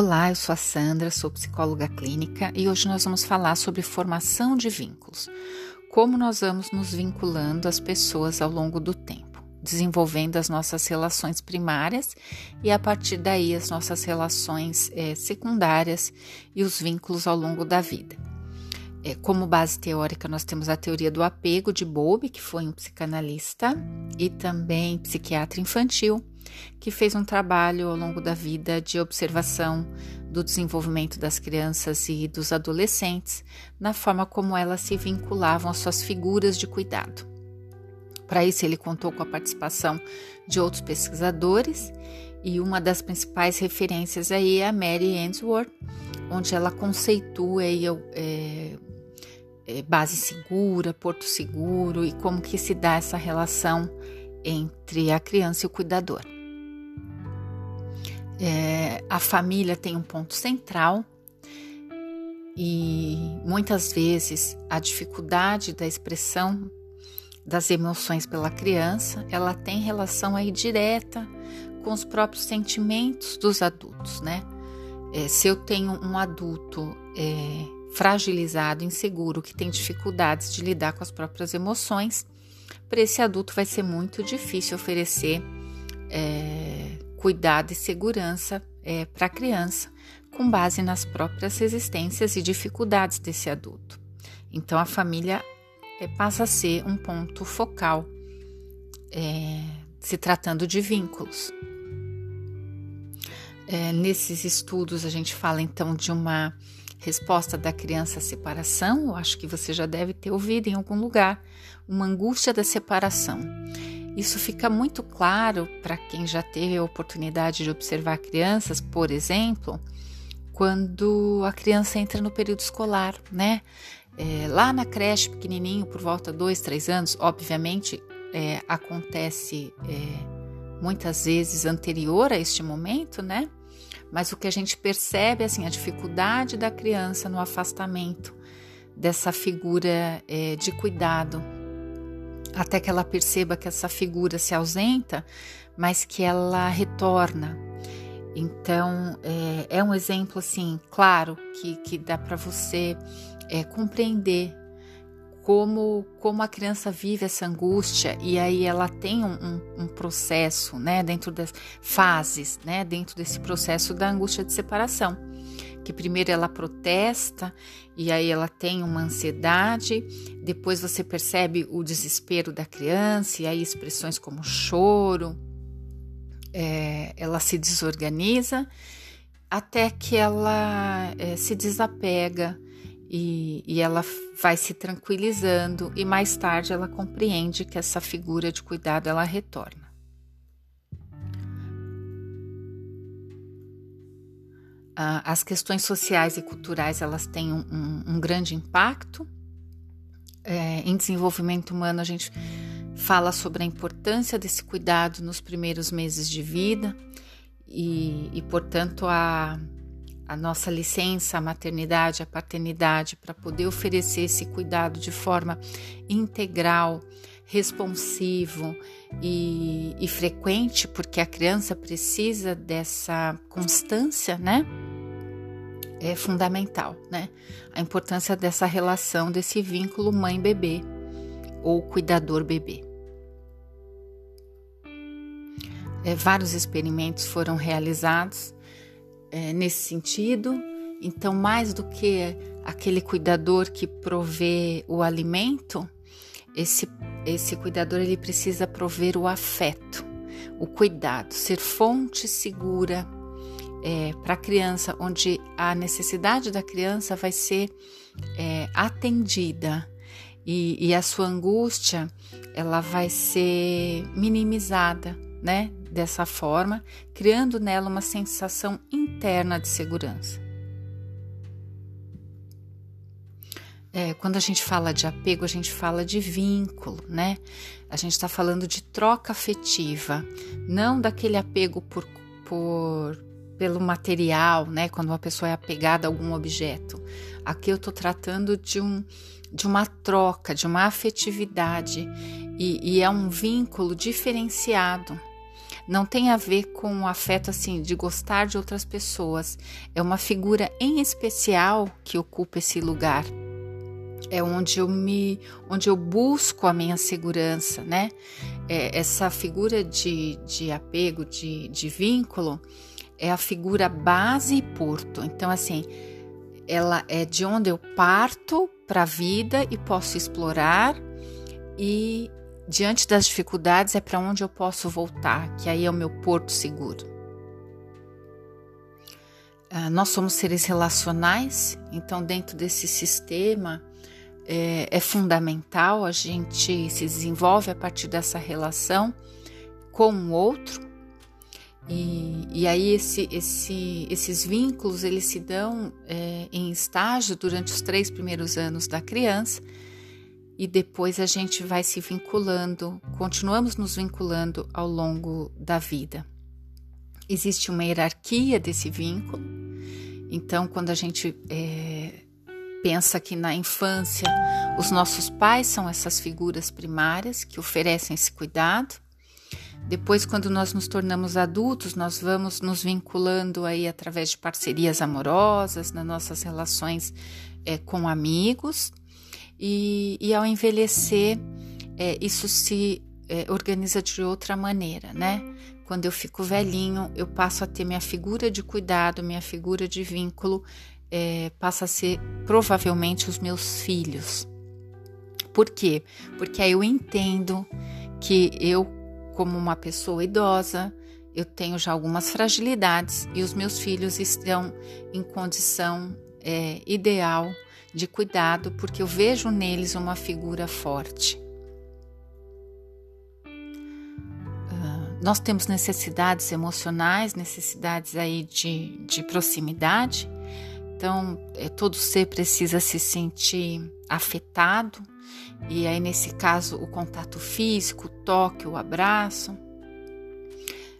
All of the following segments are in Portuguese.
Olá, eu sou a Sandra, sou psicóloga clínica e hoje nós vamos falar sobre formação de vínculos. Como nós vamos nos vinculando às pessoas ao longo do tempo, desenvolvendo as nossas relações primárias e a partir daí as nossas relações é, secundárias e os vínculos ao longo da vida. É, como base teórica, nós temos a teoria do apego de Bowlby, que foi um psicanalista e também psiquiatra infantil que fez um trabalho ao longo da vida de observação do desenvolvimento das crianças e dos adolescentes na forma como elas se vinculavam às suas figuras de cuidado. Para isso, ele contou com a participação de outros pesquisadores e uma das principais referências aí é a Mary Ainsworth, onde ela conceitua aí, é, é, base segura, porto seguro e como que se dá essa relação entre a criança e o cuidador. É, a família tem um ponto central e muitas vezes a dificuldade da expressão das emoções pela criança, ela tem relação aí direta com os próprios sentimentos dos adultos, né? É, se eu tenho um adulto é, fragilizado, inseguro, que tem dificuldades de lidar com as próprias emoções, para esse adulto vai ser muito difícil oferecer é, cuidado e segurança é, para a criança, com base nas próprias resistências e dificuldades desse adulto. Então, a família é, passa a ser um ponto focal, é, se tratando de vínculos. É, nesses estudos, a gente fala então de uma resposta da criança à separação, eu acho que você já deve ter ouvido em algum lugar, uma angústia da separação. Isso fica muito claro para quem já teve a oportunidade de observar crianças, por exemplo, quando a criança entra no período escolar, né? É, lá na creche, pequenininho, por volta de dois, três anos, obviamente é, acontece é, muitas vezes anterior a este momento, né? Mas o que a gente percebe, assim, a dificuldade da criança no afastamento dessa figura é, de cuidado até que ela perceba que essa figura se ausenta, mas que ela retorna. Então, é, é um exemplo assim, claro, que, que dá para você é, compreender como, como a criança vive essa angústia e aí ela tem um, um, um, processo, né, dentro das fases, né, dentro desse processo da angústia de separação que primeiro ela protesta e aí ela tem uma ansiedade, depois você percebe o desespero da criança e aí expressões como choro, é, ela se desorganiza até que ela é, se desapega e, e ela vai se tranquilizando e mais tarde ela compreende que essa figura de cuidado ela retorna. As questões sociais e culturais elas têm um, um, um grande impacto. É, em desenvolvimento humano, a gente fala sobre a importância desse cuidado nos primeiros meses de vida e, e portanto, a, a nossa licença, a maternidade, a paternidade, para poder oferecer esse cuidado de forma integral, responsivo e, e, frequente, porque a criança precisa dessa constância, né? é fundamental, né? A importância dessa relação, desse vínculo mãe-bebê ou cuidador-bebê. É, vários experimentos foram realizados é, nesse sentido. Então, mais do que aquele cuidador que provê o alimento, esse, esse cuidador ele precisa prover o afeto, o cuidado, ser fonte segura é, para a criança, onde a necessidade da criança vai ser é, atendida e, e, a sua angústia ela vai ser minimizada, né? Dessa forma, criando nela uma sensação interna de segurança. É, quando a gente fala de apego, a gente fala de vínculo, né? A gente está falando de troca afetiva, não daquele apego por, por pelo material, né? Quando uma pessoa é apegada a algum objeto. Aqui eu estou tratando de, um, de uma troca, de uma afetividade e, e é um vínculo diferenciado. não tem a ver com o afeto assim de gostar de outras pessoas. É uma figura em especial que ocupa esse lugar. É onde eu me, onde eu busco a minha segurança, né? É, essa figura de, de apego, de, de vínculo, é a figura base e porto. Então, assim, ela é de onde eu parto para a vida e posso explorar e diante das dificuldades é para onde eu posso voltar, que aí é o meu porto seguro. Ah, nós somos seres relacionais, então dentro desse sistema é, é, fundamental a gente se desenvolve a partir dessa relação com o outro. E, e aí esse, esse, esses vínculos eles se dão é, em estágio durante os três primeiros anos da criança. E depois a gente vai se vinculando, continuamos nos vinculando ao longo da vida. Existe uma hierarquia desse vínculo, então quando a gente é, pensa que na infância os nossos pais são essas figuras primárias que oferecem esse cuidado, depois, quando nós nos tornamos adultos, nós vamos nos vinculando aí através de parcerias amorosas, nas nossas relações é, com amigos, e, e ao envelhecer, é, isso se é, organiza de outra maneira, né? Quando eu fico velhinho, eu passo a ter minha figura de cuidado, minha figura de vínculo, é, passa a ser provavelmente os meus filhos. Por quê? Porque aí eu entendo que eu, como uma pessoa idosa, eu tenho já algumas fragilidades e os meus filhos estão em condição é, ideal de cuidado, porque eu vejo neles uma figura forte. Uh, nós temos necessidades emocionais, necessidades aí de, de proximidade, então é, todo ser precisa se sentir afetado, e aí nesse caso o contato físico, o toque, o abraço.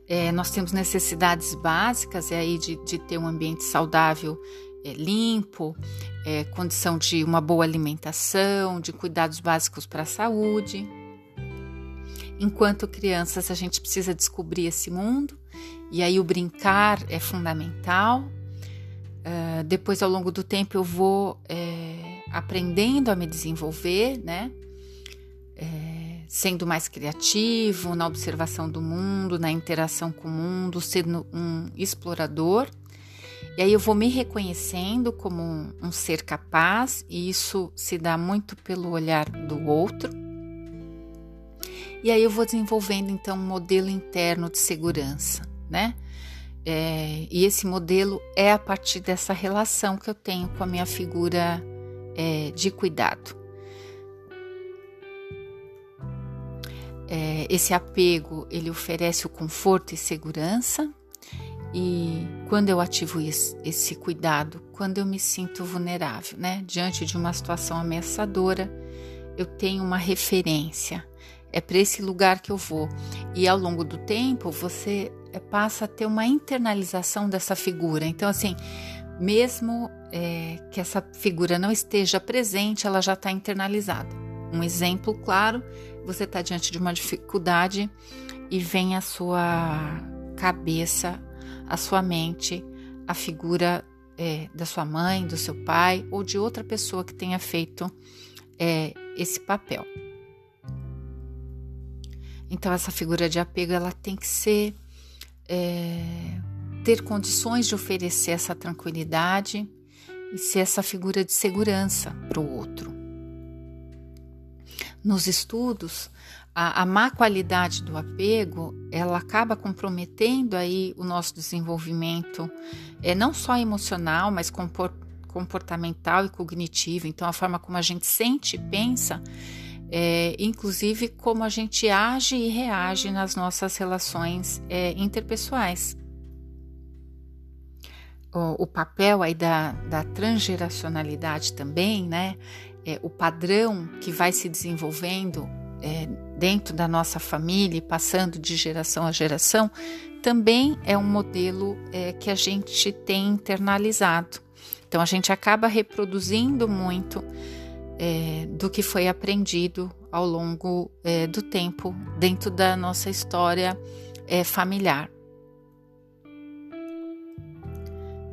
É, nós temos necessidades básicas, e aí de, de ter um ambiente saudável é, limpo, é, condição de uma boa alimentação, de cuidados básicos para a saúde. Enquanto crianças, a gente precisa descobrir esse mundo, e aí o brincar é fundamental. Uh, depois, ao longo do tempo, eu vou é, aprendendo a me desenvolver, né? É, sendo mais criativo na observação do mundo, na interação com o mundo, sendo um explorador. E aí eu vou me reconhecendo como um, um ser capaz, e isso se dá muito pelo olhar do outro. E aí eu vou desenvolvendo então um modelo interno de segurança, né? É, e esse modelo é a partir dessa relação que eu tenho com a minha figura é, de cuidado. É, esse apego ele oferece o conforto e segurança e quando eu ativo esse cuidado, quando eu me sinto vulnerável, né, diante de uma situação ameaçadora, eu tenho uma referência. É para esse lugar que eu vou. E ao longo do tempo, você passa a ter uma internalização dessa figura. Então, assim, mesmo é, que essa figura não esteja presente, ela já está internalizada. Um exemplo claro: você está diante de uma dificuldade e vem a sua cabeça a sua mente a figura é, da sua mãe, do seu pai ou de outra pessoa que tenha feito é, esse papel. Então essa figura de apego ela tem que ser é, ter condições de oferecer essa tranquilidade e ser essa figura de segurança para o outro. Nos estudos, a, a má qualidade do apego, ela acaba comprometendo aí o nosso desenvolvimento, é, não só emocional, mas comportamental e cognitivo. Então, a forma como a gente sente e pensa, é, inclusive como a gente age e reage nas nossas relações é, interpessoais. O, o, papel aí da, da transgeracionalidade também, né? É, o padrão que vai se desenvolvendo é, dentro da nossa família, passando de geração a geração, também é um modelo é, que a gente tem internalizado. Então a gente acaba reproduzindo muito é, do que foi aprendido ao longo é, do tempo dentro da nossa história é, familiar.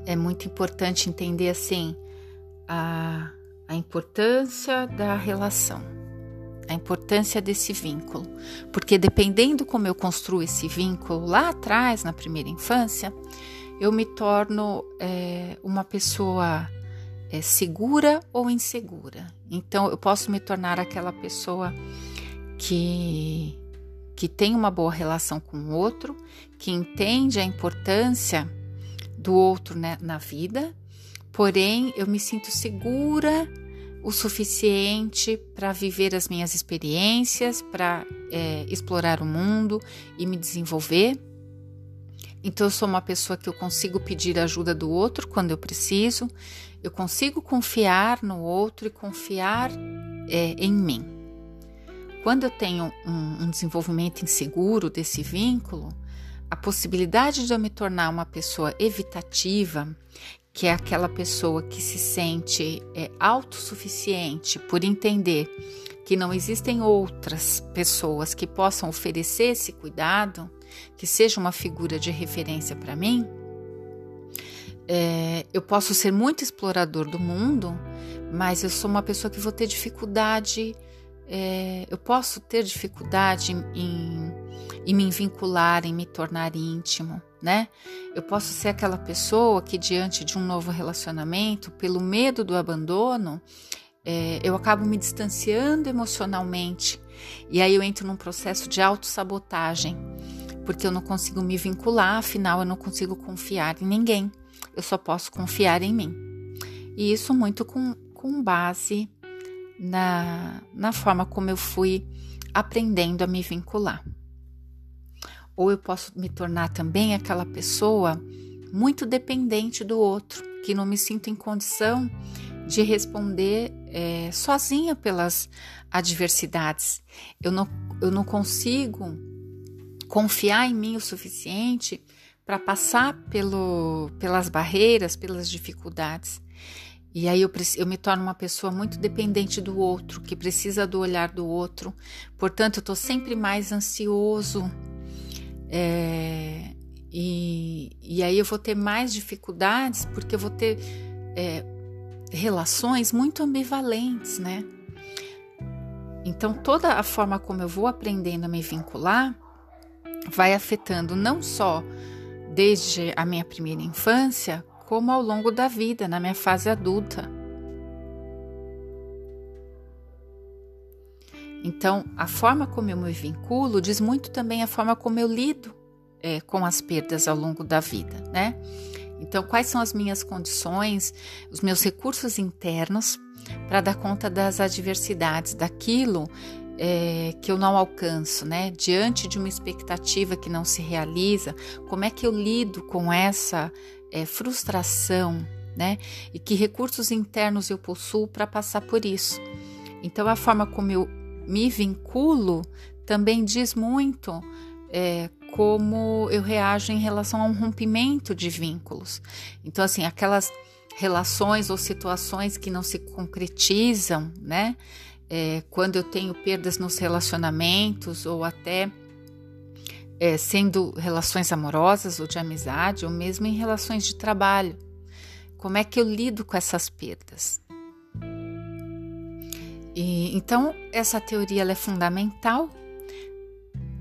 É muito importante entender assim a, a importância da relação, a importância desse vínculo, porque dependendo como eu construo esse vínculo lá atrás, na primeira infância, eu me torno é, uma pessoa é, segura ou insegura. Então, eu posso me tornar aquela pessoa que, que tem uma boa relação com o outro, que entende a importância do outro né, na vida, porém eu me sinto segura o suficiente para viver as minhas experiências, para é, explorar o mundo e me desenvolver. Então, eu sou uma pessoa que eu consigo pedir ajuda do outro quando eu preciso, eu consigo confiar no outro e confiar é, em mim. Quando eu tenho um, um desenvolvimento inseguro desse vínculo, a possibilidade de eu me tornar uma pessoa evitativa, que é aquela pessoa que se sente é, autossuficiente por entender que não existem outras pessoas que possam oferecer esse cuidado, que seja uma figura de referência para mim, é, eu posso ser muito explorador do mundo, mas eu sou uma pessoa que vou ter dificuldade, é, eu posso ter dificuldade em, em me vincular, em me tornar íntimo, né? Eu posso ser aquela pessoa que, diante de um novo relacionamento, pelo medo do abandono, é, eu acabo me distanciando emocionalmente e aí eu entro num processo de autossabotagem, porque eu não consigo me vincular, afinal eu não consigo confiar em ninguém eu só posso confiar em mim. E isso muito com, com base na, na forma como eu fui aprendendo a me vincular. Ou eu posso me tornar também aquela pessoa muito dependente do outro, que não me sinto em condição de responder é, sozinha pelas adversidades. Eu não, eu não consigo confiar em mim o suficiente para passar pelo, pelas barreiras, pelas dificuldades. E aí eu, eu me torno uma pessoa muito dependente do outro, que precisa do olhar do outro. Portanto, eu estou sempre mais ansioso. É, e, e aí eu vou ter mais dificuldades, porque eu vou ter é, relações muito ambivalentes, né? Então, toda a forma como eu vou aprendendo a me vincular vai afetando não só desde a minha primeira infância, como ao longo da vida, na minha fase adulta. Então, a forma como eu me vinculo diz muito também a forma como eu lido é, com as perdas ao longo da vida, né? Então, quais são as minhas condições, os meus recursos internos para dar conta das adversidades, daquilo é, que eu não alcanço, né? Diante de uma expectativa que não se realiza, como é que eu lido com essa é, frustração, né? E que recursos internos eu possuo para passar por isso? Então, a forma como eu me vinculo também diz muito é, como eu reajo em relação a um rompimento de vínculos. Então, assim, aquelas relações ou situações que não se concretizam, né? É, quando eu tenho perdas nos relacionamentos ou até é, sendo relações amorosas ou de amizade ou mesmo em relações de trabalho. Como é que eu lido com essas perdas? E, então, essa teoria é fundamental,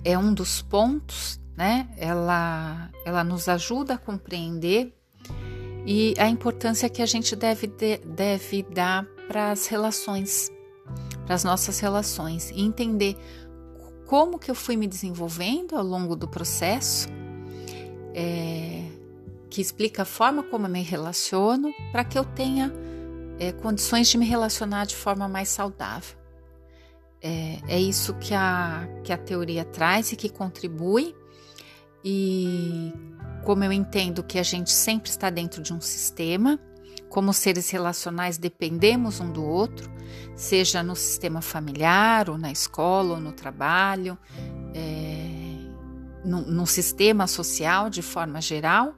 é um dos pontos, né? Ela, ela nos ajuda a compreender e a importância que a gente deve, de, deve dar para as relações para as nossas relações e entender como que eu fui me desenvolvendo ao longo do processo, é, que explica a forma como eu me relaciono, para que eu tenha é, condições de me relacionar de forma mais saudável. É, é isso que a, que a teoria traz e que contribui. E como eu entendo que a gente sempre está dentro de um sistema, como seres relacionais dependemos um do outro, seja no sistema familiar, ou na escola, ou no trabalho, é, no, no, sistema social de forma geral,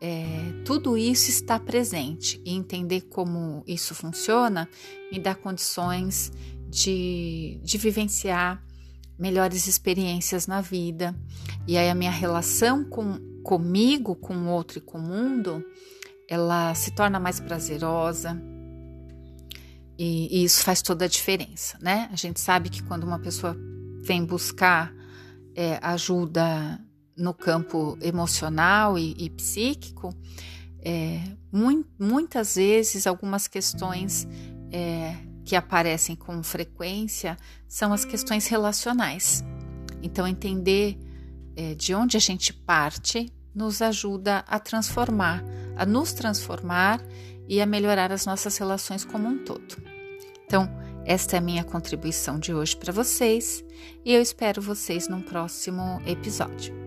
é, tudo isso está presente e entender como isso funciona me dá condições de, de vivenciar melhores experiências na vida. E aí a minha relação com comigo, com o outro e com o mundo, ela se torna mais prazerosa. E, e isso faz toda a diferença, né? A gente sabe que quando uma pessoa vem buscar é, ajuda no campo emocional e, e psíquico, é, mu muitas vezes algumas questões é, que aparecem com frequência são as questões relacionais. Então, entender é, de onde a gente parte nos ajuda a transformar, a nos transformar e a melhorar as nossas relações como um todo. Então, esta é a minha contribuição de hoje para vocês e eu espero vocês num próximo episódio.